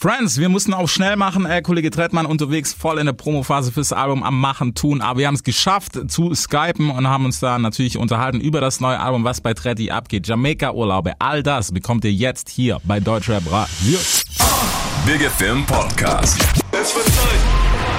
Friends, wir mussten auch schnell machen. Äh, Kollege Trettmann unterwegs voll in der Promophase fürs Album am Machen tun. Aber wir haben es geschafft zu skypen und haben uns da natürlich unterhalten über das neue Album, was bei Tretti abgeht. Jamaika-Urlaube, all das bekommt ihr jetzt hier bei Deutschrap Radio. Big FM Podcast. Es wird Zeit,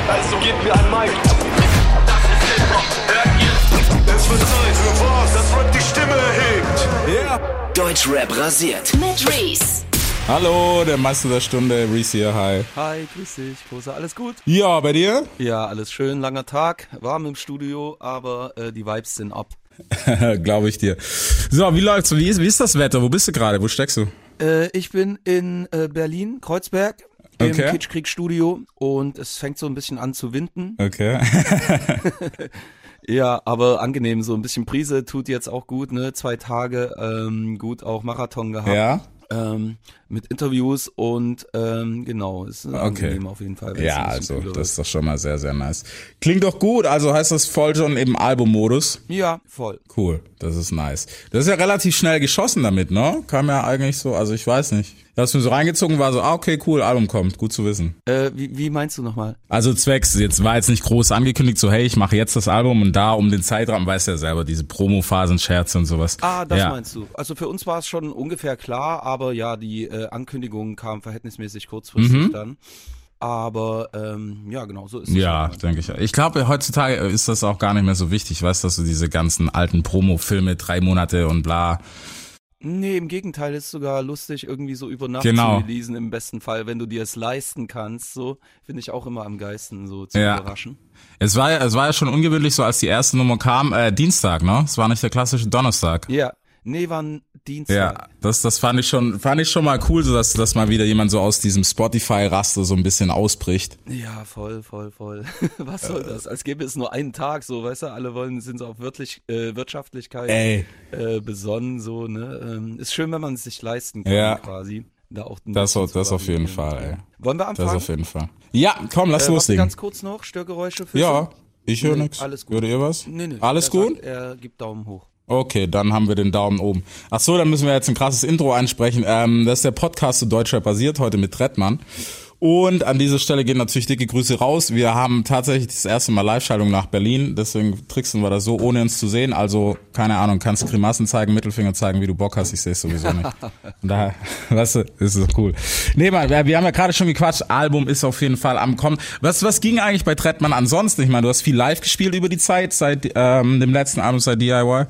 also gebt mir ein Mic. Das ist Hip-Hop, hört ihr? Es wird Zeit für was, das Rap die Stimme erhebt. Yeah. Deutschrap rasiert. Mit Reese. Hallo, der Meister der Stunde, Reese hier, hi. Hi, grüß dich, Kosa, alles gut? Ja, bei dir? Ja, alles schön, langer Tag, warm im Studio, aber äh, die Vibes sind ab. Glaube ich dir. So, wie läuft's? Wie ist, wie ist das Wetter? Wo bist du gerade? Wo steckst du? Äh, ich bin in äh, Berlin, Kreuzberg, im Okay. Kitschkrieg-Studio und es fängt so ein bisschen an zu winden. Okay. Ja, aber angenehm, so ein bisschen Prise tut jetzt auch gut, ne? Zwei Tage ähm, gut auch Marathon gehabt. ja? Ähm, mit Interviews und ähm, genau, ist angenehm auf jeden Fall. Ja, ein also, das ist doch schon mal sehr, sehr nice. Klingt doch gut, also heißt das voll schon im Albummodus. Ja, voll. Cool, das ist nice. Das ist ja relativ schnell geschossen damit, ne? Kam ja eigentlich so, also ich weiß nicht. Ich hab's mir so reingezogen, war so, ah, okay, cool, Album kommt, gut zu wissen. Äh, wie, wie meinst du nochmal? Also zwecks, jetzt war jetzt nicht groß angekündigt, so hey, ich mache jetzt das Album und da um den Zeitrahmen, weißt du ja selber, diese Promo-Phasen, Scherze und sowas. Ah, das ja. meinst du. Also für uns war es schon ungefähr klar, aber ja, die äh, Ankündigung kam verhältnismäßig kurzfristig dann. Aber ähm, ja, genau, so ist es. Mhm. Ja, denke ich. Ich glaube, heutzutage ist das auch gar nicht mehr so wichtig, weißt du, dass du diese ganzen alten Promo-Filme, drei Monate und bla. Nee, im Gegenteil, ist sogar lustig, irgendwie so über Nacht Genau. zu releasen, im besten Fall, wenn du dir es leisten kannst. So finde ich auch immer am geisten, so zu Ja. überraschen. Es war ja, es war ja schon ungewöhnlich, so als die erste Nummer kam, äh, Dienstag, ne? Es war nicht der klassische Donnerstag. Ja. Nee, war ein Dienstag. Ja, das, das fand ich schon, fand ich schon mal cool, so dass, dass mal wieder jemand so aus diesem Spotify-Raster so ein bisschen ausbricht. Ja, voll, voll, voll. Was soll das? Als gäbe es nur einen Tag, so, weißt du, alle wollen, sind so auf Wirtlich, äh, Wirtschaftlichkeit Ey. Äh, besonnen, so, ne? Ähm, ist schön, wenn man es sich leisten kann, Ja. quasi. Da auch Das, das auf jeden. Fall, ey. Wollen wir Das anfangen? auf jeden Fall. Ja, komm, lass äh, loslegen. ganz kurz noch, Störgeräusche für Ja, ich höre Nee, nix. alles gut. Hört ihr was? Nee, nee. Alles er gut? Sagt, er gibt Daumen hoch. Okay, dann haben wir den Daumen oben. Ach so, dann müssen wir jetzt ein krasses Intro einsprechen. Ähm, das ist der Podcast zu Deutschrap basiert, heute mit Trettmann. Und an dieser Stelle gehen natürlich dicke Grüße raus. Wir haben tatsächlich das erste Mal Live-Schaltung nach Berlin, deswegen tricksen wir das so, ohne uns zu sehen. Also, keine Ahnung, kannst Grimassen zeigen, Mittelfinger zeigen, wie du Bock hast, ich sehe es sowieso nicht. Daher, weißt du, ist es cool. Nee, Mann, wir, wir haben ja gerade schon gequatscht, Album ist auf jeden Fall am Kommen. Was, was ging eigentlich bei Trettmann ansonsten? Ich meine, du hast viel live gespielt über die Zeit, seit ähm, dem letzten Album, seit DIY.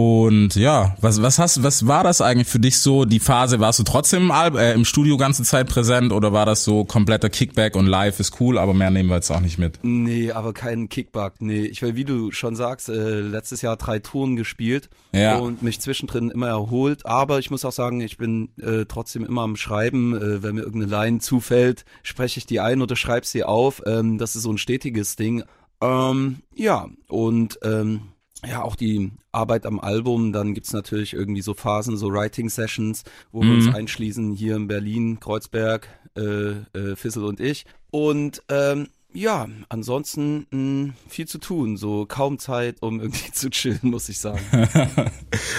Und ja, was, was hast, was war das eigentlich für dich so, die Phase? Warst du trotzdem im, Al äh, im Studio ganze Zeit präsent oder war das so kompletter Kickback und live ist cool, aber mehr nehmen wir jetzt auch nicht mit? Nee, aber kein Kickback. Nee, ich will, wie du schon sagst, äh, letztes Jahr drei Touren gespielt Ja. und mich zwischendrin immer erholt. Aber ich muss auch sagen, ich bin äh, trotzdem immer am Schreiben. Äh, wenn mir irgendeine Line zufällt, spreche ich die ein oder schreibe sie auf. Ähm, das ist so ein stetiges Ding. Ähm, ja, und ähm, ja, auch die Arbeit am Album, dann gibt's natürlich irgendwie so Phasen, so Writing-Sessions, wo wir uns einschließen, hier in Berlin, Kreuzberg, äh, äh, Fissel und ich. Und ähm, ja, ansonsten mh, viel zu tun, so kaum Zeit, um irgendwie zu chillen, muss ich sagen.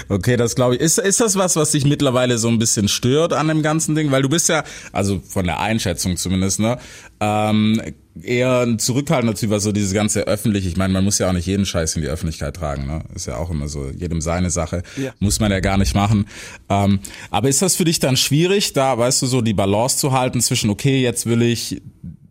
Okay, das glaube ich. Ist, ist das was, was dich mittlerweile so ein bisschen stört an dem ganzen Ding? Weil du bist ja, also von der Einschätzung zumindest, ne, ähm, eher ein zurückhaltender Typ, was so dieses ganze öffentlich, ich meine, man muss ja auch nicht jeden Scheiß in die Öffentlichkeit tragen, ne? Ist ja auch immer so, jedem seine Sache. Ja. Muss man ja gar nicht machen. Ähm, aber ist das für dich dann schwierig, da, weißt du, so die Balance zu halten zwischen, okay, jetzt will ich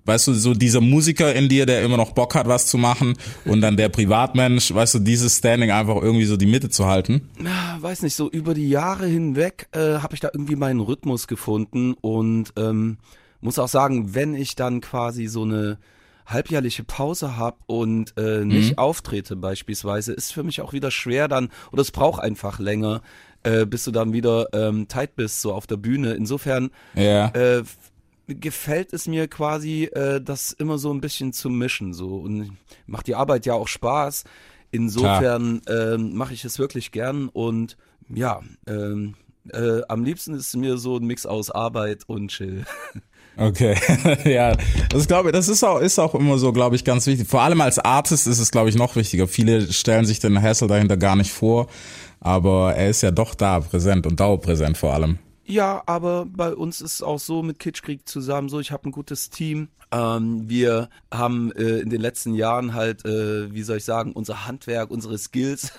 Weißt du, so dieser Musiker in dir, der immer noch Bock hat, was zu machen, und dann der Privatmensch, weißt du, dieses Standing einfach irgendwie so die Mitte zu halten. Ah, weiß nicht, so über die Jahre hinweg äh, habe ich da irgendwie meinen Rhythmus gefunden und ähm, muss auch sagen, wenn ich dann quasi so eine halbjährliche Pause habe und äh, nicht auftrete beispielsweise, ist für mich auch wieder schwer dann, oder es braucht einfach länger, äh, bis du dann wieder ähm, tight bist, so auf der Bühne. Insofern Ja. äh, gefällt es mir quasi, äh, das immer so ein bisschen zu mischen. So und macht die Arbeit ja auch Spaß. Insofern ähm, mache ich es wirklich gern und ja, ähm, äh, am liebsten ist mir so ein Mix aus Arbeit und Chill. Okay, ja, das glaube ich, das ist auch ist auch immer so, glaube ich, ganz wichtig. Vor allem als Artist ist es, glaube ich, noch wichtiger. Viele stellen sich den Hassel dahinter gar nicht vor, aber er ist ja doch da, präsent und dauerpräsent vor allem. Ja, aber bei uns ist es auch so mit Kitschkrieg zusammen so, ich habe ein gutes Team. Ähm, wir haben äh, in den letzten Jahren halt, äh, wie soll ich sagen, unser Handwerk, unsere Skills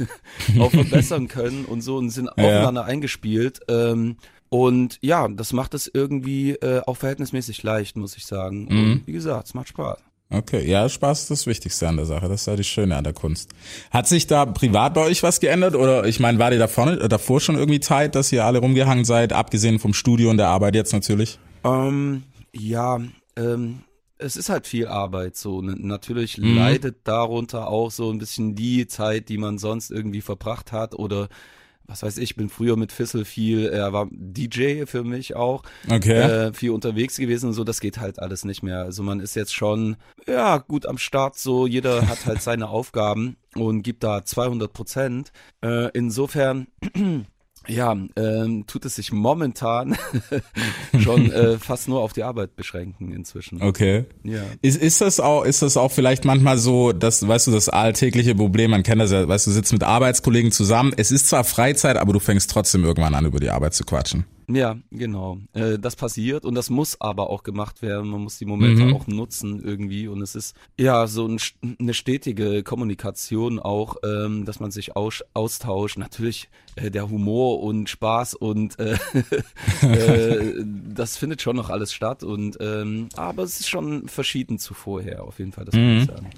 auch verbessern können und so und sind aufeinander eingespielt. Ähm, und ja, das macht es irgendwie äh, auch verhältnismäßig leicht, muss ich sagen. Und wie gesagt, es macht Spaß. Okay, ja, Spaß ist das Wichtigste an der Sache. Das ist ja das Schöne an der Kunst. Hat sich da privat bei euch was geändert? Oder ich meine, war dir davor, äh, davor schon irgendwie Zeit, dass ihr alle rumgehangen seid, abgesehen vom Studio und der Arbeit jetzt natürlich? Ähm, ja, ähm, es ist halt viel Arbeit so. N natürlich leidet darunter auch so ein bisschen die Zeit, die man sonst irgendwie verbracht hat oder was weiß ich, bin früher mit Fissel viel, er war DJ für mich auch, Okay. äh, viel unterwegs gewesen und so, das geht halt alles nicht mehr. Also man ist jetzt schon, ja, gut am Start so, jeder hat halt seine Aufgaben und gibt da 200 Prozent. Äh, insofern, ja, ähm, tut es sich momentan schon äh, fast nur auf die Arbeit beschränken inzwischen. Okay. Ja. Ist, ist das auch, ist das auch vielleicht manchmal so, dass, weißt du, das alltägliche Problem, man kennt das ja, weißt du, sitzt mit Arbeitskollegen zusammen, es ist zwar Freizeit, aber du fängst trotzdem irgendwann an, über die Arbeit zu quatschen. Ja, genau. Äh, das passiert und das muss aber auch gemacht werden. Man muss die Momente Mhm. auch nutzen irgendwie und es ist ja so ein, eine stetige Kommunikation auch, ähm, dass man sich aus, austauscht. Natürlich äh, der Humor und Spaß und äh, äh, das findet schon noch alles statt und ähm, aber es ist schon verschieden zu vorher auf jeden Fall. Das Mhm. muss ich sagen.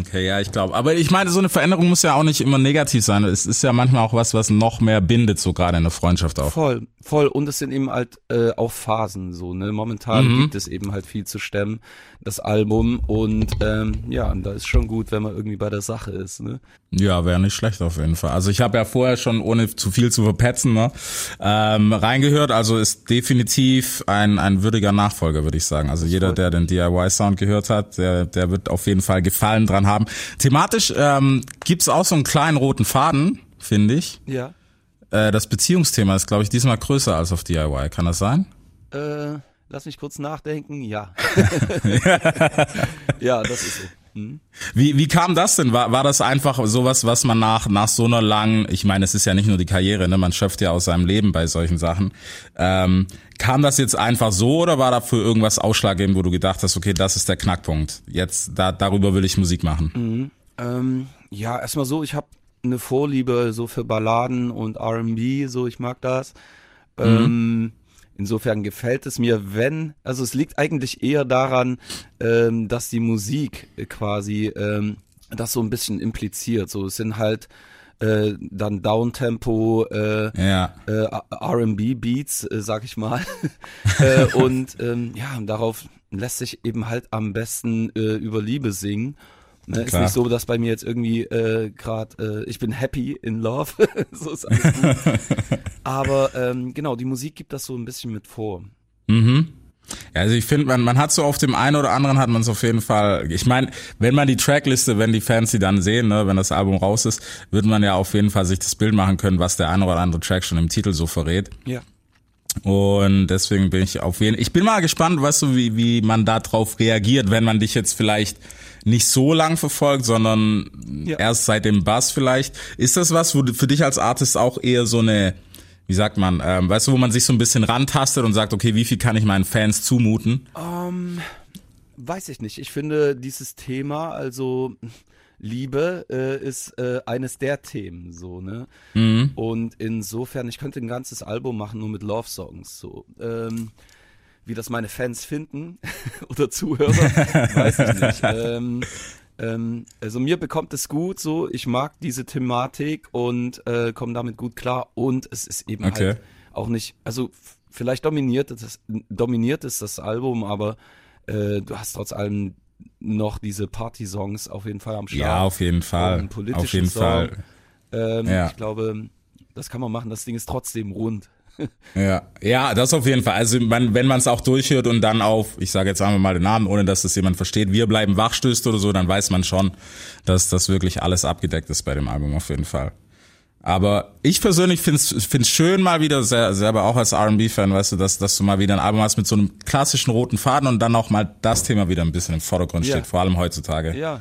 Okay, ja, ich glaube. Aber ich meine, so eine Veränderung muss ja auch nicht immer negativ sein. Es ist ja manchmal auch was, was noch mehr bindet, so gerade in der Freundschaft auch. Voll, voll. Und es sind eben halt äh, auch Phasen so, ne? Momentan Mhm. gibt es eben halt viel zu stemmen, das Album. Und ähm, ja, und da ist schon gut, wenn man irgendwie bei der Sache ist, ne? Ja, wäre nicht schlecht auf jeden Fall. Also ich habe ja vorher schon, ohne zu viel zu verpetzen, ne, ähm, reingehört. Also ist definitiv ein, ein würdiger Nachfolger, würde ich sagen. Also jeder, der den DIY-Sound gehört hat, der, der wird auf jeden Fall Gefallen dran haben. Thematisch ähm, gibt's auch so einen kleinen roten Faden, finde ich. Ja. Äh, das Beziehungsthema ist, glaube ich, diesmal größer als auf DIY. Kann das sein? Äh, lass mich kurz nachdenken. Ja. ja, das ist so. Hm? Wie, wie kam das denn? War, war das einfach sowas, was man nach, nach so einer langen, ich meine, es ist ja nicht nur die Karriere, ne? man schöpft ja aus seinem Leben bei solchen Sachen. Ähm, kam das jetzt einfach so oder war dafür irgendwas ausschlaggebend, wo du gedacht hast, okay, das ist der Knackpunkt. Jetzt, da, darüber will ich Musik machen. Ähm, ja, erstmal so, ich habe eine Vorliebe so für Balladen und R&B, so ich mag das. Ähm, insofern gefällt es mir, wenn, also es liegt eigentlich eher daran, ähm, dass die Musik quasi ähm, das so ein bisschen impliziert. So es sind halt äh, dann Downtempo, äh, Ja. äh, R&B Beats, äh, sag ich mal. äh, und ähm, ja, darauf lässt sich eben halt am besten äh, über Liebe singen. Ne, ist nicht so, dass bei mir jetzt irgendwie äh, gerade äh, ich bin happy in love, so ist alles gut. Aber ähm, genau, die Musik gibt das so ein bisschen mit vor. Mhm. Ja, also ich finde, man, man hat so auf dem einen oder anderen hat man es auf jeden Fall. Ich meine, wenn man die Trackliste, wenn die Fans die dann sehen, ne, wenn das Album raus ist, wird man ja auf jeden Fall sich das Bild machen können, was der eine oder andere Track schon im Titel so verrät. Ja. Und deswegen bin ich auf jeden Ich bin mal gespannt, weißt du, wie, wie man da drauf reagiert, wenn man dich jetzt vielleicht nicht so lang verfolgt, sondern Ja. erst seit dem Bass vielleicht. Ist das was, wo du für dich als Artist auch eher so eine, wie sagt man, ähm, weißt du, wo man sich so ein bisschen rantastet und sagt, okay, wie viel kann ich meinen Fans zumuten? Ähm, weiß ich nicht. Ich finde dieses Thema, also Liebe, äh, ist äh, eines der Themen, so, ne? Und insofern, ich könnte ein ganzes Album machen, nur mit Love-Songs, so. Ähm, wie das meine Fans finden oder Zuhörer, weiß ich nicht. Ähm, ähm, also mir bekommt es gut so, ich mag diese Thematik und äh, komme damit gut klar und es ist eben Okay. halt auch nicht, also vielleicht dominiert es, dominiert es das Album, aber äh, du hast trotz allem noch diese Party-Songs auf jeden Fall am Start. Ja, auf jeden Fall. Auf jeden Song. Fall. Ähm, Ja. Ich glaube, das kann man machen, das Ding ist trotzdem rund. Ja, ja, das auf jeden Fall. Also man, wenn man es auch durchhört und dann auf, ich sage jetzt einmal mal den Namen, ohne dass das jemand versteht, wir bleiben wach stößt oder so, dann weiß man schon, dass das wirklich alles abgedeckt ist bei dem Album auf jeden Fall. Aber ich persönlich finde es find's schön mal wieder, sehr, selber auch als R&B-Fan, weißt du, dass, dass du mal wieder ein Album hast mit so einem klassischen roten Faden und dann auch mal das Thema wieder ein bisschen im Vordergrund Ja. steht, vor allem heutzutage. Ja,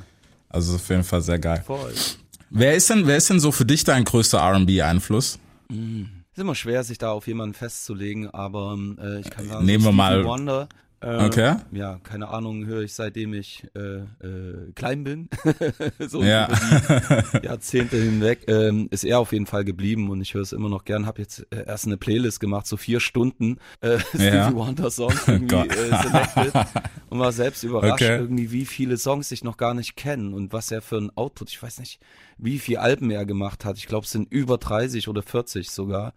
Also auf jeden Fall sehr geil. voll. Wer ist denn, wer ist denn so für dich dein größter R&B-Einfluss? Ist immer schwer, sich da auf jemanden festzulegen, aber äh, ich kann sagen, Nehmen wir Stevie mal- Wonder. Äh, Okay. Ja, keine Ahnung, höre ich seitdem ich äh, äh, klein bin. so Ja. Jahrzehnte hinweg ähm, ist er auf jeden Fall geblieben und ich höre es immer noch gern. Habe jetzt äh, erst eine Playlist gemacht, so vier Stunden äh, Stevie Ja. Wonder Songs irgendwie äh, selected und war selbst überrascht Okay. irgendwie, wie viele Songs ich noch gar nicht kenne und was er für ein Output. Ich weiß nicht, wie viele Alben er gemacht hat. Ich glaube, es sind über 30 oder 40 sogar.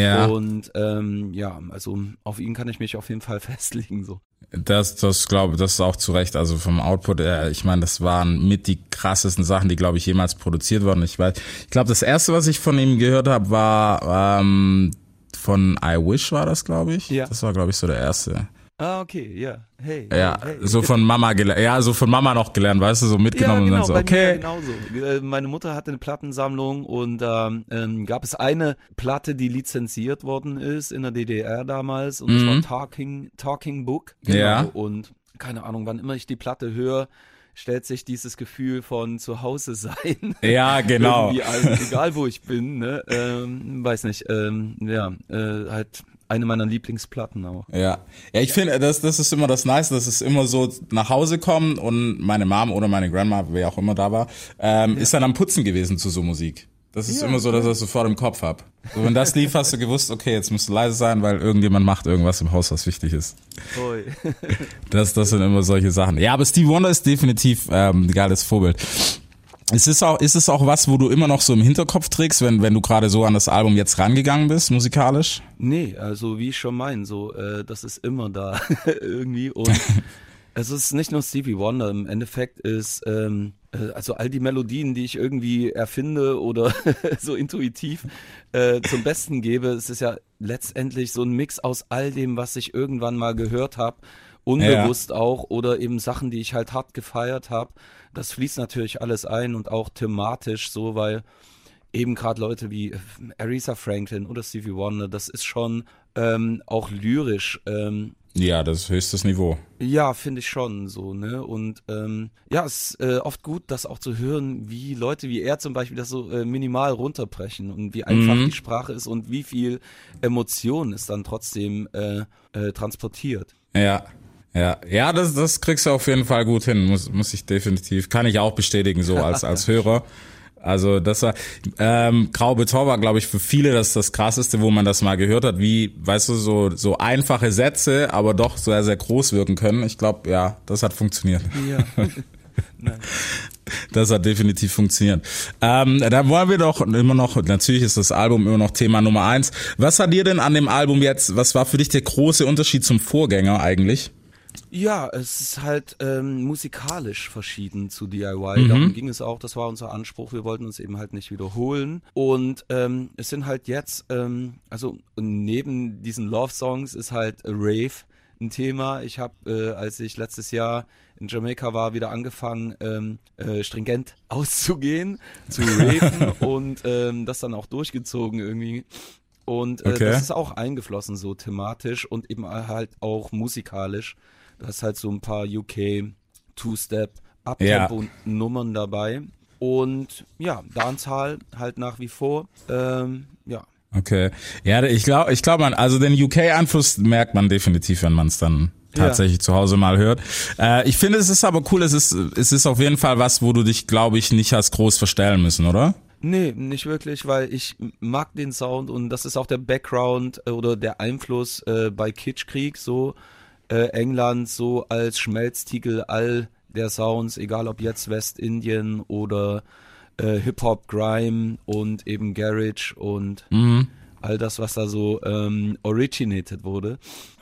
Ja. Und ähm, ja, also auf ihn kann ich mich auf jeden Fall festlegen. So. Das, das glaube das ist auch zu Recht. Also vom Output, äh, ich meine, das waren mit die krassesten Sachen, die glaube ich jemals produziert wurden. Ich weiß, ich glaube, das erste, was ich von ihm gehört habe, war ähm, von I Wish war das, glaube ich. Ja. Das war, glaube ich, so der erste. Ah, okay, ja. Hey. Ja, hey. so von Mama gelernt. Ja, so von Mama noch gelernt, weißt du, so Ja, mitgenommen genau, und dann so, bei okay. genauso. Äh, Meine Mutter hatte eine Plattensammlung und da ähm, gab es eine Platte, die lizenziert worden ist in der DDR damals und das war Talking, Talking Book. Genau. Mhm. Ja. Und keine Ahnung, wann immer ich die Platte höre, stellt sich dieses Gefühl von zu Hause sein. Ja, genau. Ein, egal wo ich bin, ne? Ähm, weiß nicht, ähm, ja, äh, halt eine meiner Lieblingsplatten auch. Ja, ja, ich finde, das, das ist immer das Nice, dass es immer so nach Hause kommen und meine Mom oder meine Grandma, wer auch immer da war, ähm, ist dann am Putzen gewesen zu so Musik. Das ist Ja, immer so, dass ich das sofort im Kopf hab. So, wenn das lief, hast du gewusst, okay, jetzt musst du leise sein, weil irgendjemand macht irgendwas im Haus, was wichtig ist. Oi. Das, das sind immer solche Sachen. Ja, aber Steve Wonder ist definitiv ähm, ein geiles Vorbild. Ist es auch, ist es auch was, wo du immer noch so im Hinterkopf trägst, wenn, wenn du gerade so an das Album jetzt rangegangen bist, musikalisch? Nee, also wie ich schon mein, so, äh, das ist immer da irgendwie und es ist nicht nur Stevie Wonder, im Endeffekt ist, ähm, äh, also all die Melodien, die ich irgendwie erfinde oder so intuitiv äh, zum Besten gebe, es ist ja letztendlich so ein Mix aus all dem, was ich irgendwann mal gehört habe, unbewusst auch oder eben Sachen, die ich halt hart gefeiert habe. Das fließt natürlich alles ein und auch thematisch so, weil eben gerade Leute wie Aretha Franklin oder Stevie Wonder, das ist schon ähm, auch lyrisch. Ähm, Ja, das ist höchstes Niveau. ja, finde ich schon so, ne? Und ähm, ja, es ist äh, oft gut, das auch zu hören, wie Leute wie er zum Beispiel das so äh, minimal runterbrechen und wie einfach die Sprache ist und wie viel Emotion es dann trotzdem äh, äh, transportiert. Ja. Ja, ja, das, das kriegst du auf jeden Fall gut hin, muss, muss ich definitiv, kann ich auch bestätigen, so als, als Hörer. Also das war, ähm, Grau Beton war, glaube ich, für viele das das krasseste, wo man das mal gehört hat, wie, weißt du, so, so einfache Sätze, aber doch sehr, sehr groß wirken können. Ich glaube, ja, das hat funktioniert. Ja. Das hat definitiv funktioniert. Ähm, da wollen wir doch immer noch, natürlich ist das Album immer noch Thema Nummer eins. Was hat dir denn an dem Album jetzt, was war für dich der große Unterschied zum Vorgänger eigentlich? Ja, es ist halt ähm, musikalisch verschieden zu DIY. Darum ging es auch, das war unser Anspruch. Wir wollten uns eben halt nicht wiederholen. Und ähm, es sind halt jetzt, ähm, also neben diesen Love-Songs ist halt Rave ein Thema. Ich habe, äh, als ich letztes Jahr in Jamaika war, wieder angefangen, ähm, äh, stringent auszugehen, zu raven und ähm, das dann auch durchgezogen irgendwie. Und äh, Okay. das ist auch eingeflossen so thematisch und eben halt auch musikalisch. Da ist halt so ein paar UK Two-Step Uptempo Nummern dabei. Und ja, Dancehall halt nach wie vor. Ähm, ja. Okay. Ja, ich glaube, ich glaube, man, also den UK-Einfluss merkt man definitiv, wenn man es dann tatsächlich zu Hause mal hört. Äh, ich finde, es ist aber cool, es ist, es ist auf jeden Fall was, wo du dich, glaube ich, nicht hast groß verstellen müssen, oder? Nee, nicht wirklich, weil ich mag den Sound und das ist auch der Background äh, oder der Einfluss äh, bei Kitschkrieg, so äh, England so als Schmelztiegel all der Sounds, egal ob jetzt Westindien oder äh, Hip-Hop, Grime und eben Garage und all das, was da so ähm, originated wurde.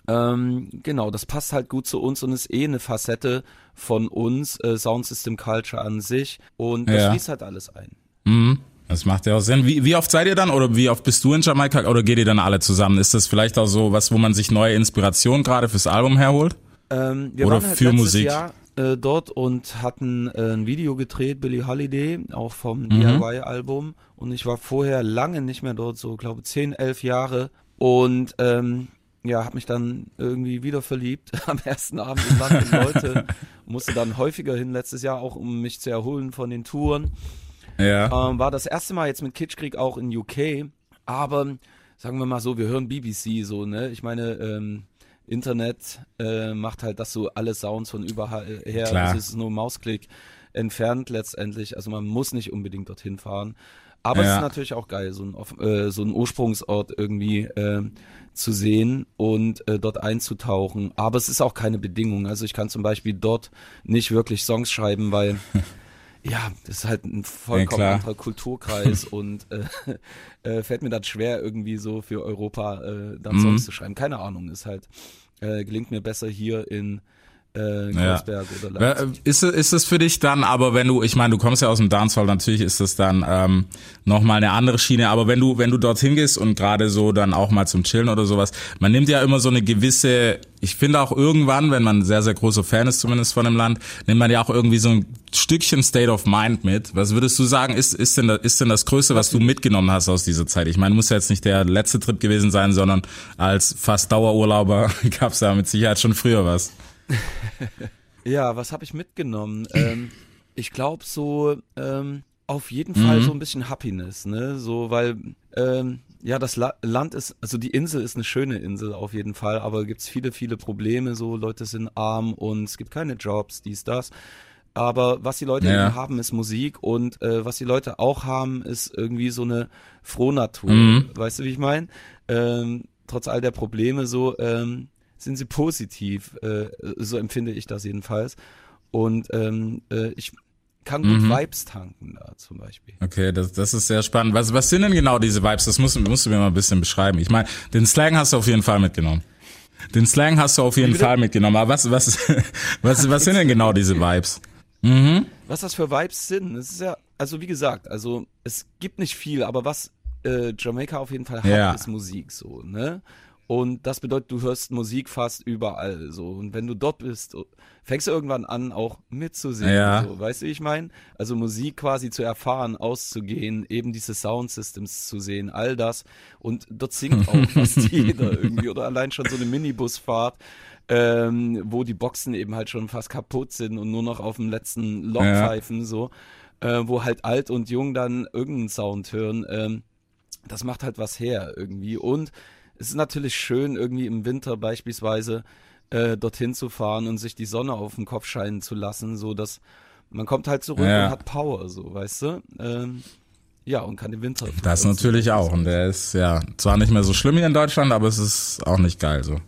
Ähm, genau, das passt halt gut zu uns und ist eh eine Facette von uns, äh, Sound System Culture an sich und das Ja. schließt halt alles ein. Mhm. Das macht ja auch Sinn. Wie, wie oft seid ihr dann oder wie oft bist du in Jamaika oder geht ihr dann alle zusammen? Ist das vielleicht auch so was, wo man sich neue Inspiration gerade fürs Album herholt? Ähm, wir Oder waren halt für letztes Musik. Jahr äh, dort und hatten äh, ein Video gedreht, Billie Holiday, auch vom Mhm. DIY-Album. Und ich war vorher lange nicht mehr dort, so glaube 10, 11 Jahre. Und ähm, ja, habe mich dann irgendwie wieder verliebt am ersten Abend der Leute. Musste dann häufiger hin letztes Jahr, auch um mich zu erholen von den Touren. Ja. Ähm, war das erste Mal jetzt mit Kitschkrieg auch in UK, aber sagen wir mal so, wir hören BBC so, ne? Ich meine, ähm, Internet äh, macht halt das so alle Sounds von überall her. Klar. Es ist nur Mausklick entfernt letztendlich. Also man muss nicht unbedingt dorthin fahren. Aber es Ja. ist natürlich auch geil, so ein, äh, so ein Ursprungsort irgendwie äh, zu sehen und äh, dort einzutauchen. Aber es ist auch keine Bedingung. Also ich kann zum Beispiel dort nicht wirklich Songs schreiben, weil ja, das ist halt ein vollkommen klar. anderer Kulturkreis und äh, äh, fällt mir dann schwer, irgendwie so für Europa äh, dann Mhm. Songs zu schreiben. Keine Ahnung, ist halt, äh, gelingt mir besser hier in äh, Kreuzberg oder Leipzig. Ist, es- ist es für dich dann, aber wenn du, ich meine, du kommst ja aus dem Dancehall, natürlich ist das dann ähm, nochmal eine andere Schiene, aber wenn du, wenn du dorthin gehst und gerade so dann auch mal zum Chillen oder sowas, man nimmt ja immer so eine gewisse, ich finde auch irgendwann, wenn man sehr, sehr großer Fan ist zumindest von dem Land, nimmt man ja auch irgendwie so ein Stückchen State of Mind mit. Was würdest du sagen, ist, ist, denn, das, ist denn das Größte, was du mitgenommen hast aus dieser Zeit? Ich meine, muss ja jetzt nicht der letzte Trip gewesen sein, sondern als fast Dauerurlauber gab es da mit Sicherheit schon früher was. Ja, was habe ich mitgenommen? ähm, ich glaube so ähm, auf jeden Fall so ein bisschen Happiness, ne? So, weil ähm, ja das La Land ist, also die Insel ist eine schöne Insel auf jeden Fall, aber gibt's viele, viele Probleme. So Leute sind arm und es gibt keine Jobs, dies, das. Aber was die Leute Ja. haben, ist Musik und äh, was die Leute auch haben, ist irgendwie so eine Frohnatur. Mhm. Weißt du, wie ich meine? Ähm, trotz all der Probleme so ähm, sind sie positiv. Äh, so empfinde ich das jedenfalls. Und ähm, äh, ich kann gut Mhm. Vibes tanken da zum Beispiel. Okay, das, das ist sehr spannend. Was, was sind denn genau diese Vibes? Das musst, musst du mir mal ein bisschen beschreiben. Ich meine, den Slang hast du auf jeden Fall mitgenommen. Den Slang hast du auf jeden? Fall mitgenommen. Aber was, was, was, was sind denn genau diese Vibes? Was das für Vibes sind, es ist ja, also wie gesagt, also es gibt nicht viel, aber was äh, Jamaika auf jeden Fall hat, Ja. ist Musik so, ne? Und das bedeutet, du hörst Musik fast überall so. Und wenn du dort bist, fängst du irgendwann an, auch mitzusingen. Ja. So. Weißt du, wie ich meine? Also Musik quasi zu erfahren, auszugehen, eben diese Soundsystems zu sehen, all das. Und dort singt auch fast jeder irgendwie. Oder allein schon so eine Minibusfahrt, ähm, wo die Boxen eben halt schon fast kaputt sind und nur noch auf dem letzten Loch Ja. pfeifen, so. Äh, wo halt alt und jung dann irgendeinen Sound hören. Ähm, das macht halt was her irgendwie. Und es ist natürlich schön, irgendwie im Winter beispielsweise äh, dorthin zu fahren und sich die Sonne auf den Kopf scheinen zu lassen, so dass man kommt halt zurück Ja. und hat Power, so, weißt du? Ähm, ja, und kann den Winter. Das natürlich auch. Und der ist ja zwar nicht mehr so schlimm hier in Deutschland, aber es ist auch nicht geil so.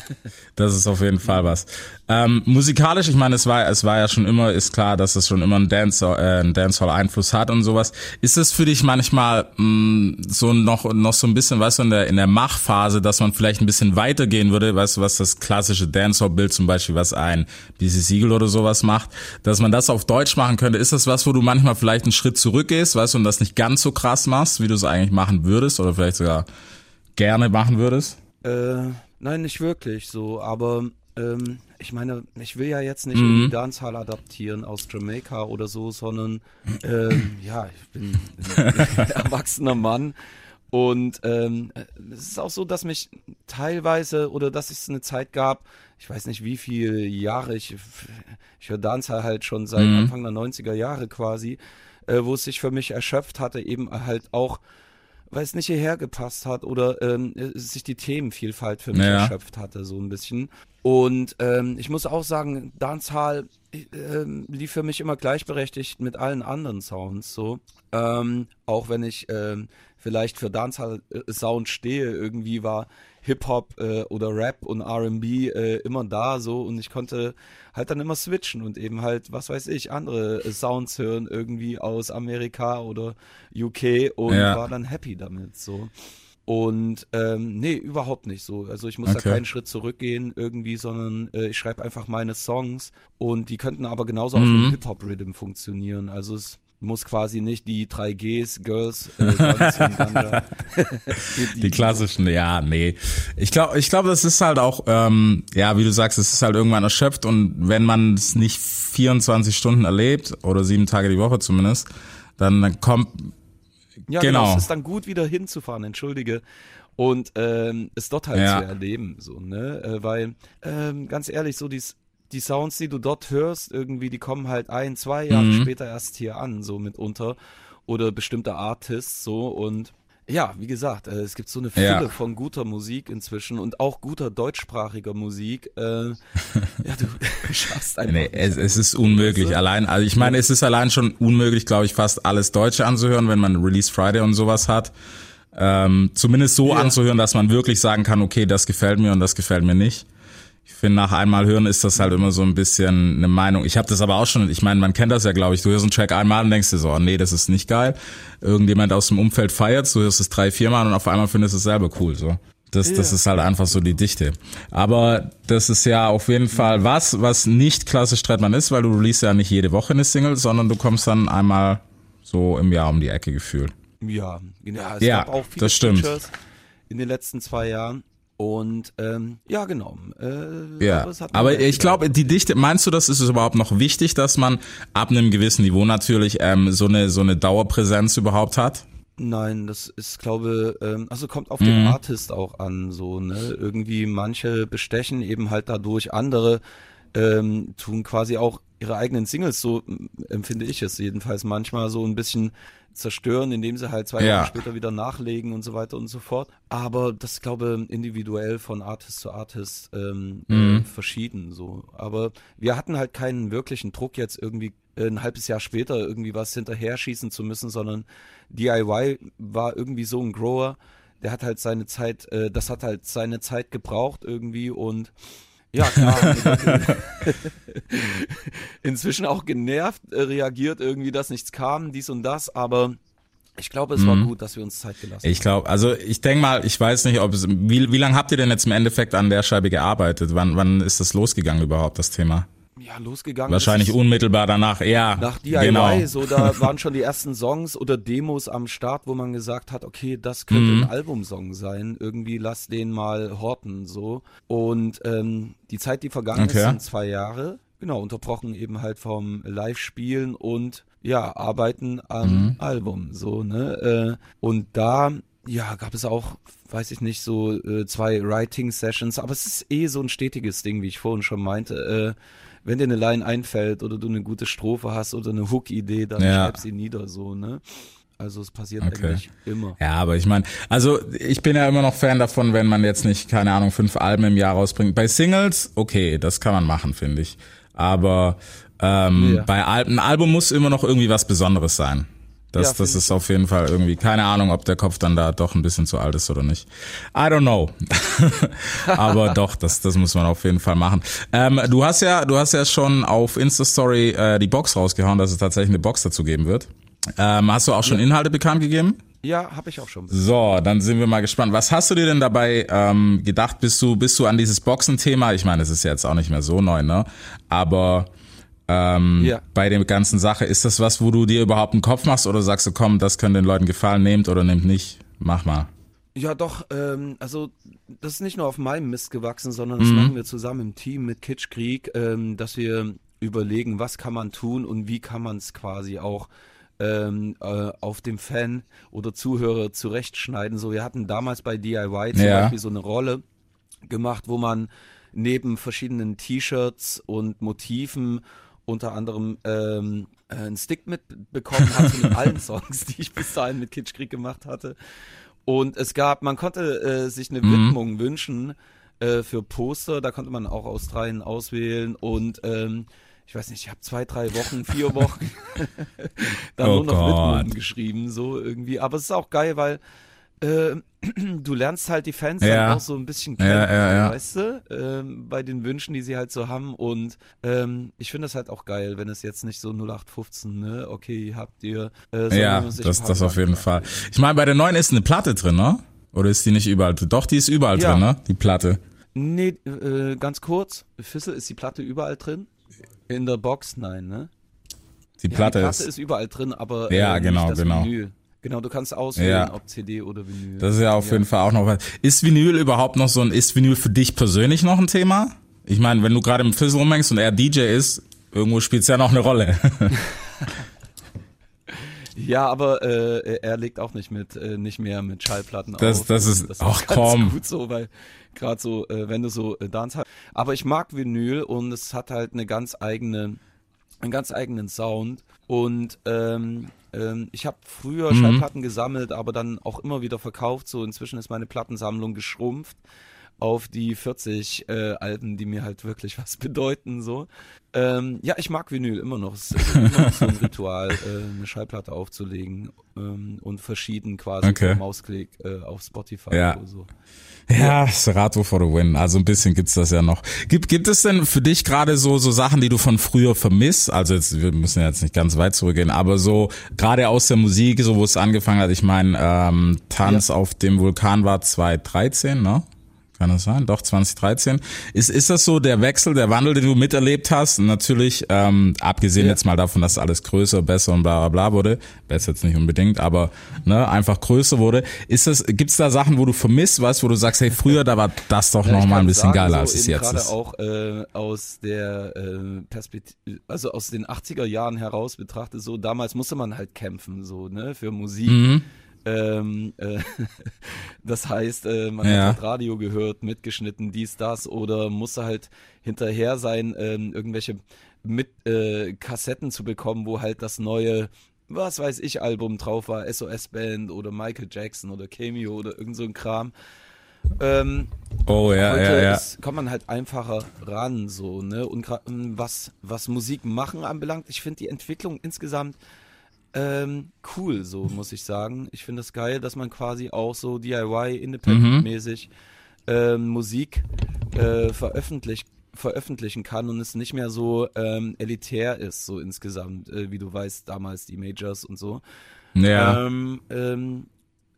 Das ist auf jeden Fall was. Ähm, musikalisch, ich meine, es war, es war ja schon immer, ist klar, dass es schon immer einen Dancehall, äh, einen Dancehall-Einfluss hat und sowas. Ist es für dich manchmal mh, so noch, noch so ein bisschen, weißt du, in der, in der Machphase, dass man vielleicht ein bisschen weitergehen würde, weißt du, was das klassische Dancehall-Bild zum Beispiel, was ein BC Siegel oder sowas macht, dass man das auf Deutsch machen könnte. Ist das was, wo du manchmal vielleicht einen Schritt zurückgehst, weißt du, und das nicht ganz so krass machst, wie du es eigentlich machen würdest oder vielleicht sogar gerne machen würdest? Äh, nein, nicht wirklich so, aber ähm, ich meine, ich will ja jetzt nicht Mhm. Dancehall adaptieren aus Jamaika oder so, sondern ähm, ja, ich bin ein erwachsener Mann und ähm, es ist auch so, dass mich teilweise oder dass es eine Zeit gab, ich weiß nicht wie viele Jahre, ich, ich höre Dancehall halt schon seit Mhm. Anfang der 90er Jahre quasi, äh, wo es sich für mich erschöpft hatte, eben halt auch weil es nicht hierher gepasst hat oder ähm, es sich die Themenvielfalt für mich Ja. erschöpft hatte, so ein bisschen. Und ähm, ich muss auch sagen, Dancehall ähm, lief für mich immer gleichberechtigt mit allen anderen Sounds, so. Ähm, auch wenn ich ähm, vielleicht für Dancehall-Sound stehe, irgendwie war Hip-Hop äh, oder Rap und R&B äh, immer da so und ich konnte halt dann immer switchen und eben halt, was weiß ich, andere äh, Sounds hören irgendwie aus Amerika oder UK und Ja. war dann happy damit so. Und ähm, nee, überhaupt nicht so. Also ich muss Okay. da keinen Schritt zurückgehen irgendwie, sondern äh, ich schreibe einfach meine Songs und die könnten aber genauso auf Mhm. einem Hip-Hop-Rhythm funktionieren. Also es muss quasi nicht die 3 Gs, Girls, äh, Ganja. Die klassischen, ja, nee. Ich glaube, ich glaube, das ist halt auch, ähm, ja, wie du sagst, es ist halt irgendwann erschöpft und wenn man es nicht 24 Stunden erlebt oder sieben Tage die Woche zumindest, dann kommt, Ja, Genau. genau. Es ist dann gut, wieder hinzufahren, entschuldige. Und ähm, es dort halt Ja. zu erleben, so, ne? Äh, weil, ähm, ganz ehrlich, so dies, die Sounds, die du dort hörst, irgendwie, die kommen halt ein, zwei Jahre Mhm. später erst hier an, so mitunter. Oder bestimmte Artists, so. Und Ja, wie gesagt, äh, es gibt so eine Fülle Ja. von guter Musik inzwischen und auch guter deutschsprachiger Musik. Äh, ja, du schaffst einfach. Nee, es, es ist unmöglich. Allein, also ich meine, es ist allein schon unmöglich, glaube ich, fast alles Deutsche anzuhören, wenn man Release Friday und sowas hat. Ähm, zumindest so Ja. anzuhören, dass man wirklich sagen kann, okay, das gefällt mir und das gefällt mir nicht. Ich finde, nach einmal hören ist das halt immer so ein bisschen eine Meinung. Ich habe das aber auch schon, ich meine, man kennt das ja, glaube ich. Du hörst einen Track einmal und denkst dir so, oh, nee, das ist nicht geil. Irgendjemand aus dem Umfeld feiert, du hörst es drei, viermal und auf einmal findest du es selber cool. So. Das, das ist halt einfach so die Dichte. Aber das ist ja auf jeden Fall was, was nicht klassisch Trettmann ist, weil du release ja nicht jede Woche eine Single, sondern du kommst dann einmal so im Jahr um die Ecke gefühlt. Ja, ja, es Ja, gab auch viele das stimmt. Features in den letzten zwei Jahren. Und ähm, ja, genau. Äh, Ja, mir aber ich glaube, die Dichte, meinst du, das ist es überhaupt noch wichtig, dass man ab einem gewissen Niveau natürlich ähm, so eine so eine Dauerpräsenz überhaupt hat? Nein, das ist, glaube, ähm, also kommt auf Mhm. den Artist auch an, so, ne? Irgendwie manche bestechen eben halt dadurch, andere ähm, tun quasi auch ihre eigenen Singles, so empfinde ich es jedenfalls manchmal so ein bisschen zerstören, indem sie halt zwei Ja. Jahre später wieder nachlegen und so weiter und so fort. Aber das glaube individuell von Artist zu Artist ähm, Mhm. äh, verschieden so. Aber wir hatten halt keinen wirklichen Druck jetzt irgendwie äh, ein halbes Jahr später irgendwie was hinterher schießen zu müssen, sondern DIY war irgendwie so ein Grower, der hat halt seine Zeit, äh, das hat halt seine Zeit gebraucht irgendwie und ja, klar. inzwischen auch genervt äh, reagiert irgendwie, dass nichts kam, dies und das, aber ich glaube, es war gut, dass wir uns Zeit gelassen Ich glaube, also ich denke mal, ich weiß nicht, ob es wie wie lange habt ihr denn jetzt im Endeffekt an der Scheibe gearbeitet? Wann wann ist das losgegangen überhaupt das Thema? Ja, losgegangen. Wahrscheinlich ist unmittelbar danach. Ja, nach DIY, genau. so da waren schon die ersten Songs oder Demos am Start, wo man gesagt hat, okay, das könnte Mhm. ein Albumsong sein, irgendwie lass den mal horten so. Und ähm, die Zeit, die vergangen Okay. ist, sind zwei Jahre, genau, unterbrochen eben halt vom Live-Spielen und ja, Arbeiten am Mhm. Album, so, ne? Äh, und da ja, gab es auch, weiß ich nicht, so äh, zwei Writing-Sessions, aber es ist eh so ein stetiges Ding, wie ich vorhin schon meinte. Äh, wenn dir eine Line einfällt oder du eine gute Strophe hast oder eine Hook-Idee, dann Ja. schreib sie nieder, so, ne? Also es passiert Okay. eigentlich immer. Ja, aber ich meine, also ich bin ja immer noch Fan davon, wenn man jetzt nicht, keine Ahnung, fünf Alben im Jahr rausbringt. Bei Singles, okay, das kann man machen, finde ich. Aber ähm, Ja. bei Alben, ein Album muss immer noch irgendwie was Besonderes sein. Das, Ja, das ist auf jeden Fall irgendwie, keine Ahnung, ob der Kopf dann da doch ein bisschen zu alt ist oder nicht. I don't know. Aber doch, das, das muss man auf jeden Fall machen. Ähm, du hast ja, du hast ja schon auf Insta-Story äh, die Box rausgehauen, dass es tatsächlich eine Box dazu geben wird. Ähm, hast du auch schon Inhalte bekannt gegeben? Ja, habe ich auch schon. So, dann sind wir mal gespannt. Was hast du dir denn dabei ähm, gedacht? Bist du, bist du an dieses Boxen-Thema? Ich meine, es ist ja jetzt auch nicht mehr so neu, ne? Aber ähm, Ja. bei der ganzen Sache, ist das was, wo du dir überhaupt einen Kopf machst oder sagst du, komm, das könnte den Leuten gefallen, nehmt oder nehmt nicht? Mach mal. Ja, doch, ähm, also das ist nicht nur auf meinem Mist gewachsen, sondern das machen wir zusammen im Team mit Kitschkrieg, ähm, dass wir überlegen, was kann man tun und wie kann man es quasi auch ähm, äh, auf dem Fan oder Zuhörer zurechtschneiden. So, wir hatten damals bei DIY zum Ja. Beispiel so eine Rolle gemacht, wo man neben verschiedenen T-Shirts und Motiven unter anderem ähm, äh, einen Stick mitbekommen hat mit allen Songs, die ich bis dahin mit Kitschkrieg gemacht hatte. Und es gab, man konnte äh, sich eine Widmung wünschen äh, für Poster, da konnte man auch Australien auswählen und ähm, ich weiß nicht, ich habe zwei, drei Wochen, vier Wochen dann Oh nur noch Gott. Widmungen geschrieben, so irgendwie. Aber es ist auch geil, weil äh, du lernst halt die Fans Ja. dann auch so ein bisschen kennen, Ja, ja, ja. weißt du, ähm, bei den Wünschen, die sie halt so haben. Und ähm, ich finde es halt auch geil, wenn es jetzt nicht so 0815, ne, okay, habt ihr. Äh, Ja, das, das auf jeden Fall. Ich meine, bei der neuen ist eine Platte drin, ne? Oder ist die nicht überall drin? Doch, die ist überall Ja. drin, ne? Die Platte. Nee, äh, ganz kurz, Fissel, ist die Platte überall drin? In der Box? Nein, ne? Die Ja, Platte, die Platte ist, ist überall drin, aber Ja, äh, genau, nicht das genau. Vinyl. Genau, du kannst auswählen, Ja. ob CD oder Vinyl. Das ist ja auf jeden Fall auch noch was. Ist Vinyl überhaupt noch so ein, ist Vinyl für dich persönlich noch ein Thema? Ich meine, wenn du gerade im Fizzle rumhängst und er DJ ist, irgendwo spielt's ja noch eine Rolle. Ja, aber äh, er legt auch nicht mit, äh, nicht mehr mit Schallplatten Das- auf. das ist- das ach, ganz komm. gut so, weil gerade so, äh, wenn du so äh, Dance hast. Aber ich mag Vinyl und es hat halt eine ganz eigene einen ganz eigenen Sound. Und ähm, ähm, ich habe früher Mhm. Schallplatten gesammelt, aber dann auch immer wieder verkauft. So inzwischen ist meine Plattensammlung geschrumpft auf die 40 äh, Alben, die mir halt wirklich was bedeuten. So, ähm, ja, ich mag Vinyl immer noch. Es ist immer noch so ein Ritual, äh, eine Schallplatte aufzulegen ähm, und verschieden quasi Okay. Mausklick äh, auf Spotify Ja. oder so. Ja, Serato for the win. Also ein bisschen gibt's das ja noch. Gibt, gibt es denn für dich gerade so, so Sachen, die du von früher vermisst? Also jetzt, wir müssen ja jetzt nicht ganz weit zurückgehen, aber so gerade aus der Musik, so wo es angefangen hat. Ich meine, ähm, Tanz auf dem Vulkan war 2013, ne? Kann das sein? Doch, 2013. Ist, ist das so der Wechsel, der Wandel, den du miterlebt hast? Natürlich, ähm, abgesehen Ja. jetzt mal davon, dass alles größer, besser und bla bla bla wurde. Besser jetzt nicht unbedingt, aber ne, einfach größer wurde. Ist das, gibt's da Sachen, wo du vermisst, weißt, wo du sagst, hey, früher, da war das doch Ja, noch mal ein bisschen sagen, geiler, so als es eben jetzt gerade ist. auch äh, aus der äh, Perspektive, also aus den 80er Jahren heraus betrachtet, so damals musste man halt kämpfen, so, ne, für Musik. Mhm. Ähm, äh, das heißt, äh, man Ja. hat halt Radio gehört, mitgeschnitten, dies, das, oder musste halt hinterher sein, ähm, irgendwelche mit äh, Kassetten zu bekommen, wo halt das neue, was weiß ich, Album drauf war, SOS Band oder Michael Jackson oder Cameo oder irgend so ein Kram. Ähm, Oh ja, heute ja, ja. Ist, kommt man halt einfacher ran, so, ne? Und was, was Musik machen anbelangt, ich finde die Entwicklung insgesamt ähm, cool, so muss ich sagen. Ich finde es geil, dass man quasi auch so DIY, Independent-mäßig ähm, Musik äh, veröffentlicht veröffentlichen kann und es nicht mehr so ähm, elitär ist, so insgesamt, äh, wie du weißt, damals die Majors und so. Ja. Ähm, ähm,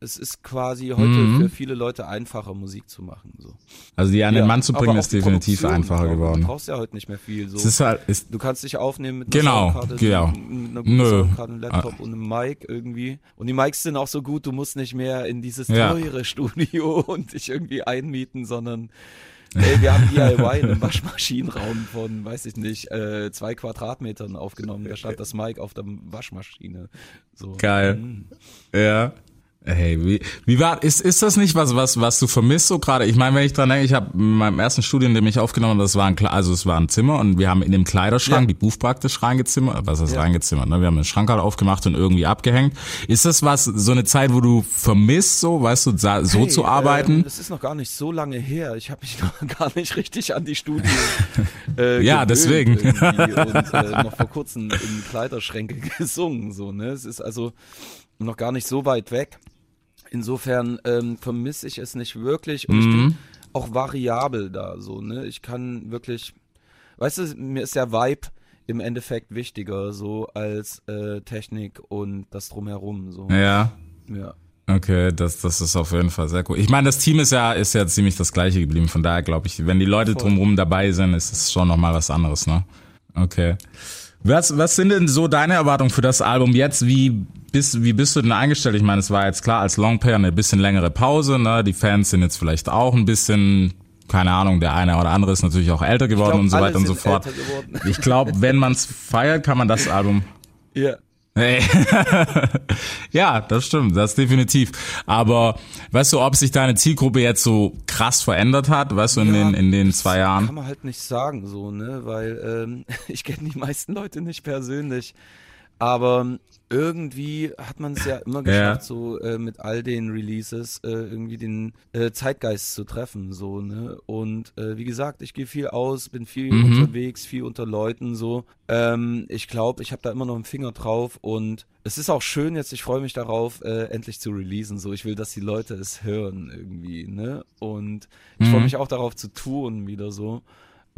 es ist quasi heute Mhm. für viele Leute einfacher, Musik zu machen. So. Also die an den Ja, Mann zu bringen, ist definitiv Produktion, einfacher aber geworden. Du brauchst ja heute nicht mehr viel. So. Es ist halt, ist, Du kannst dich aufnehmen mit einer Genau, Soundkarte, genau. mit einer guten. Soundkarte, einem Laptop und einem Mic irgendwie. Und die Mics sind auch so gut, du musst nicht mehr in dieses Ja. teure Studio und dich irgendwie einmieten, sondern ey, wir haben DIY in einem Waschmaschinenraum von, weiß ich nicht, äh, zwei Quadratmetern aufgenommen. Da stand das Mic auf der Waschmaschine. So. Geil. Mhm. Ja. Hey, wie, wie war, ist, ist das nicht was, was, was du vermisst so gerade? Ich meine, wenn ich dran denke, ich habe in meinem ersten Studium, in dem ich aufgenommen habe, das war ein, also es war ein Zimmer und wir haben in dem Kleiderschrank Ja. die Buch praktisch reingezimmert, was ist Ja. reingezimmert, ne? Wir haben den Schrank halt aufgemacht und irgendwie abgehängt. Ist das was, so eine Zeit, wo du vermisst, so, weißt du, so Hey, zu Ähm, arbeiten? das ist noch gar nicht so lange her. Ich habe mich noch gar nicht richtig an die Studie. Äh, Ja, deswegen. Und äh, noch vor kurzem in Kleiderschränke gesungen. So, ne? Es ist also noch gar nicht so weit weg. Insofern ähm, vermisse ich es nicht wirklich und ich Mhm. bin auch variabel da. So, ne? Ich kann wirklich, weißt du, mir ist der Vibe im Endeffekt wichtiger so als äh, Technik und das drumherum. So. ja. ja. Okay, das, das ist auf jeden Fall sehr cool. Ich meine, das Team ist ja, ist ja ziemlich das gleiche geblieben. Von daher glaube ich, wenn die Leute drumherum dabei sind, ist es schon nochmal was anderes, ne? Okay. Was, was sind denn so deine Erwartungen für das Album jetzt? Wie bist, wie bist du denn eingestellt? Ich meine, es war jetzt klar als Longplayer eine bisschen längere Pause, ne? Die Fans sind jetzt vielleicht auch ein bisschen, keine Ahnung, der eine oder andere ist natürlich auch älter geworden glaub, und so weiter und so fort. Ich glaube, wenn man es feiert, kann man das Album Ja. Hey. ja, das stimmt, das definitiv. Aber weißt du, ob sich deine Zielgruppe jetzt so krass verändert hat, weißt du, in Ja, den in den zwei Kann Jahren? man halt nicht sagen, so, ne? Weil ähm, ich kenne die meisten Leute nicht persönlich. Aber irgendwie hat man es ja immer geschafft, so äh, mit all den Releases äh, irgendwie den äh, Zeitgeist zu treffen, so, ne? Und äh, wie gesagt, ich gehe viel aus, bin viel Mhm. unterwegs, viel unter Leuten, so. Ähm, ich glaube, ich habe da immer noch einen Finger drauf und es ist auch schön jetzt, ich freue mich darauf, äh, endlich zu releasen, so. Ich will, dass die Leute es hören irgendwie, ne? Und ich freue Mhm. mich auch darauf zu tun wieder so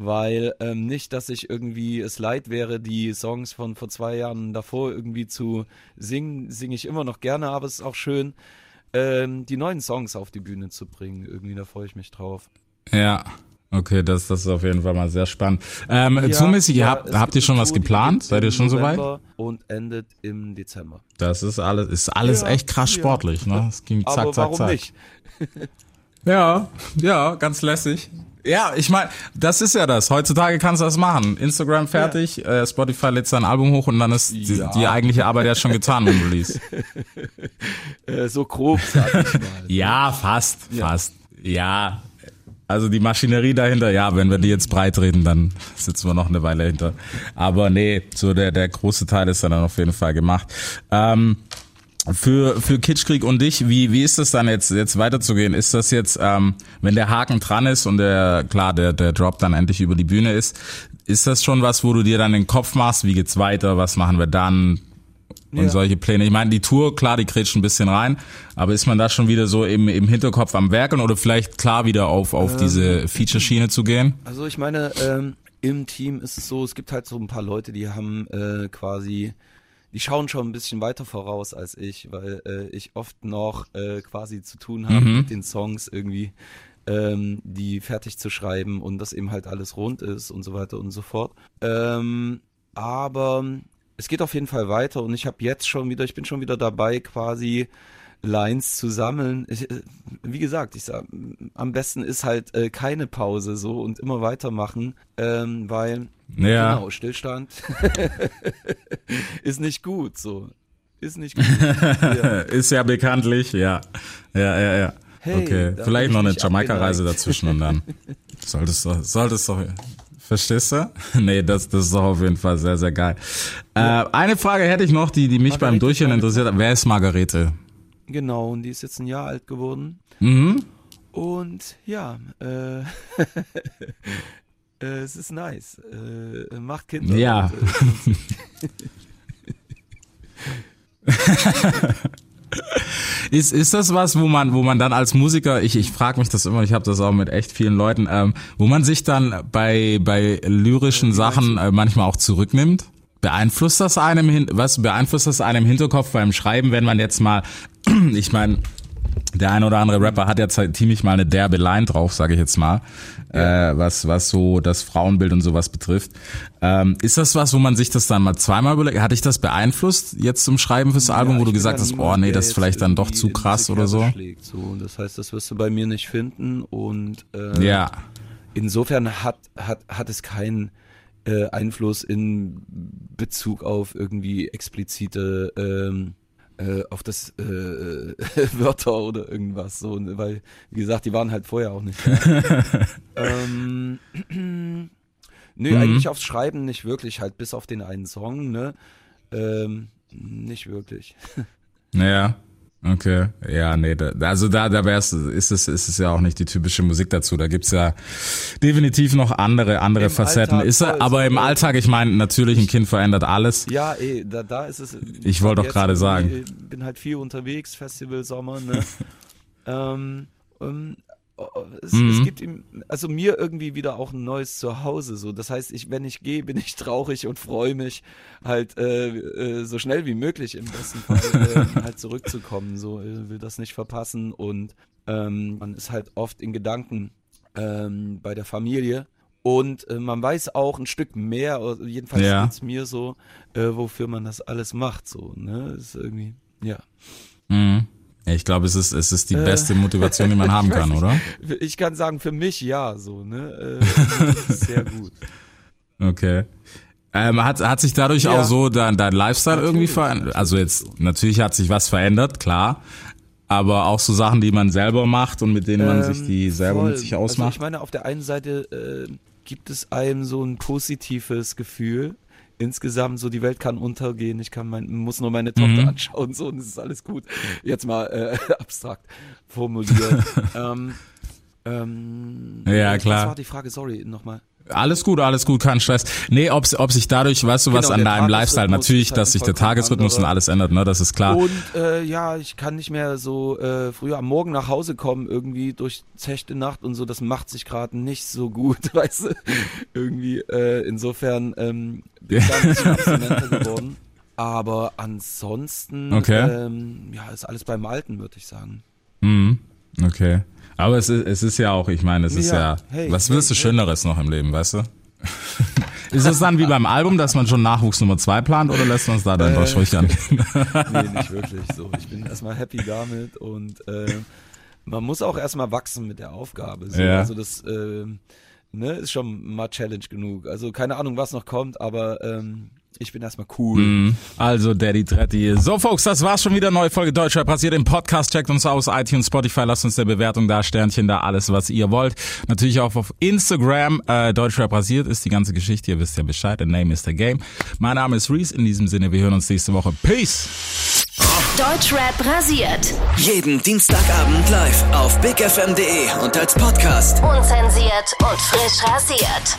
weil ähm, nicht, dass ich irgendwie es leid wäre, die Songs von vor zwei Jahren davor irgendwie zu singen, singe ich immer noch gerne, aber es ist auch schön, ähm, die neuen Songs auf die Bühne zu bringen. Irgendwie, da freue ich mich drauf. Ja. Okay, das, das ist auf jeden Fall mal sehr spannend. Ähm, Ja, Zoomäßig, ja, habt, habt ihr schon was geplant? Seid ihr schon soweit? Und endet im Dezember. Das ist alles, ist alles Ja, echt krass ja. sportlich, ne? Es ging zack, aber zack, warum zack. nicht? Ja, ja, ganz lässig. Ja, ich meine, das ist ja das. Heutzutage kannst du das machen. Instagram fertig, äh, Spotify lädt sein Album hoch und dann ist die, Ja. die eigentliche Arbeit ja schon getan im Release. Äh, so grob, sag ich mal. Ja, fast, Ja. fast. Ja. Also die Maschinerie dahinter, ja, wenn wir die jetzt breit reden, dann sitzen wir noch eine Weile hinter. Aber nee, so der, der große Teil ist dann auf jeden Fall gemacht. Ähm, für, für Kitschkrieg und dich, wie, wie ist das dann jetzt, jetzt weiterzugehen? Ist das jetzt, ähm, wenn der Haken dran ist und der, klar, der, der Drop dann endlich über die Bühne ist, ist das schon was, wo du dir dann den Kopf machst, wie geht's weiter, was machen wir dann? Und Ja. solche Pläne. Ich meine, die Tour, klar, die kretscht ein bisschen rein, aber ist man da schon wieder so im, im Hinterkopf am Werkeln oder vielleicht klar wieder auf, auf diese Feature-Schiene zu gehen? Also ich meine, ähm, im Team ist es so, es gibt halt so ein paar Leute, die haben äh, quasi, die schauen schon ein bisschen weiter voraus als ich, weil äh, ich oft noch äh, quasi zu tun habe mit den Songs irgendwie, ähm, die fertig zu schreiben und dass eben halt alles rund ist und so weiter und so fort. Ähm, aber es geht auf jeden Fall weiter und ich habe jetzt schon wieder, ich bin schon wieder dabei, quasi Lines zu sammeln. Ich, äh, wie gesagt, ich sag, am besten ist halt äh, keine Pause so und immer weitermachen, ähm, weil Ja. genau, Stillstand ist nicht gut so. Ist nicht gut. ja. Ist ja bekanntlich, ja. Ja, ja, ja. Hey, okay, vielleicht noch eine Jamaika-Reise dazwischen und dann solltest du, solltest doch, verstehst du? Nee, das, das ist doch auf jeden Fall sehr, sehr geil. Äh, eine Frage hätte ich noch, die, die mich beim Margarete Durchhören ist meine interessiert hat. Wer ist Margarete? Genau, und die ist jetzt ein Jahr alt geworden. Mhm. Und ja, äh, äh, es ist nice. Äh, macht Kinder. Ja. Und, äh, Ist, ist das was, wo man, wo man dann als Musiker, ich, ich frage mich das immer, ich habe das auch mit echt vielen Leuten, ähm, wo man sich dann bei, bei lyrischen Sachen äh, manchmal auch zurücknimmt? Beeinflusst das einem was beeinflusst das einem im Hinterkopf beim Schreiben, wenn man jetzt mal, ich meine, der ein oder andere Rapper hat jetzt halt ziemlich mal eine derbe Line drauf, sage ich jetzt mal, äh, was was so das Frauenbild und sowas betrifft. Ähm, ist das was, wo man sich das dann mal zweimal überlegt? Hat dich das beeinflusst jetzt zum Schreiben fürs Album, Ja, wo du gesagt ja hast, oh nee, das ist vielleicht dann doch zu krass oder so? Schlägt, so. Das heißt, das wirst du bei mir nicht finden und äh, Ja, insofern hat, hat, hat es keinen äh, Einfluss in Bezug auf irgendwie explizite ähm, äh, auf das äh, Wörter oder irgendwas so, weil wie gesagt, die waren halt vorher auch nicht ähm, nö, eigentlich aufs Schreiben nicht wirklich, halt bis auf den einen Song, ne? Ähm, nicht wirklich. ja. Okay, ja, nee, da, also da, da wär's, ist es, ist es ja auch nicht die typische Musik dazu. Da gibt's ja definitiv noch andere, andere Im Facetten. Alltag ist er, aber im äh, Alltag, ich meine, natürlich ein Kind verändert alles. Ja, ey, da, da ist es. Ich wollte doch gerade irgendwie, Bin halt viel unterwegs, Festival, Sommer, ne? ähm, ähm, es, Mhm. es gibt ihm, also mir irgendwie wieder auch ein neues Zuhause. So, das heißt, ich, wenn ich gehe, bin ich traurig und freue mich, halt äh, äh, so schnell wie möglich im besten Fall äh, halt zurückzukommen. So, äh, will das nicht verpassen und ähm, man ist halt oft in Gedanken ähm, bei der Familie. Und äh, man weiß auch ein Stück mehr, jedenfalls Ja. geht's mir so, äh, wofür man das alles macht. So, ne? Ist irgendwie, ja. Mhm. Ich glaube, es ist, es ist die Äh, beste Motivation, die man haben kann, oder? Ich kann sagen, für mich ja, so, ne? Äh, sehr gut. Okay. Ähm, hat, hat sich dadurch Ja. auch so dein, dein Lifestyle irgendwie Natürlich, verändert? natürlich. Also jetzt, natürlich hat sich was verändert, klar. Aber auch so Sachen, die man selber macht und mit denen man sich die Ähm, selber voll. mit sich Also ausmacht. ich meine, auf der einen Seite äh, gibt es einem so ein positives Gefühl. Insgesamt so, die Welt kann untergehen, ich kann mein, muss nur meine Tochter Mhm. anschauen, so, und es ist alles gut. Jetzt mal äh, abstrakt formuliert. ähm, ähm, Ja, was klar. war die Frage? Sorry, nochmal. Alles gut, alles gut, kein Stress. Nee, ob, ob sich dadurch, weißt du was, Genau, an der deinem Lifestyle, natürlich, halt dass sich der Tagesrhythmus und anderer. alles ändert, ne, das ist klar. Und äh, ja, ich kann nicht mehr so äh, früher am Morgen nach Hause kommen, irgendwie durch zechte Nacht und so. Das macht sich gerade nicht so gut, weißt du? irgendwie. Äh, insofern ähm, bin ich da ein bisschen abstinenter geworden. Aber ansonsten Okay. ähm, ja, ist alles beim Alten, würde ich sagen. Okay. Aber es ist, es ist ja auch, ich meine, es ist ja, Ja, hey, was hey, willst du hey. Schöneres noch im Leben, weißt du? ist es dann wie beim Album, dass man schon Nachwuchs Nummer zwei plant oder lässt man es da dann Äh. doch ruhig an? Nee, nicht wirklich so. Ich bin erstmal happy damit und äh, man muss auch erstmal wachsen mit der Aufgabe. So. Ja. Also das äh, ne, ist schon mal Challenge genug. Also keine Ahnung, was noch kommt, aber ähm, Ich bin erstmal cool. Also Daddy Tretti. So Folks, das war's schon wieder. Neue Folge Deutschrap passiert im Podcast. Checkt uns aus, iTunes, Spotify. Lasst uns der Bewertung da, Sternchen da, alles was ihr wollt. Natürlich auch auf Instagram. Äh, Deutschrap rasiert ist die ganze Geschichte. Ihr wisst ja Bescheid. The name is the game. Mein Name ist Reese. In diesem Sinne, wir hören uns nächste Woche. Peace. Deutschrap rasiert. Jeden Dienstagabend live auf bigfm.de und als Podcast. Unzensiert und frisch rasiert.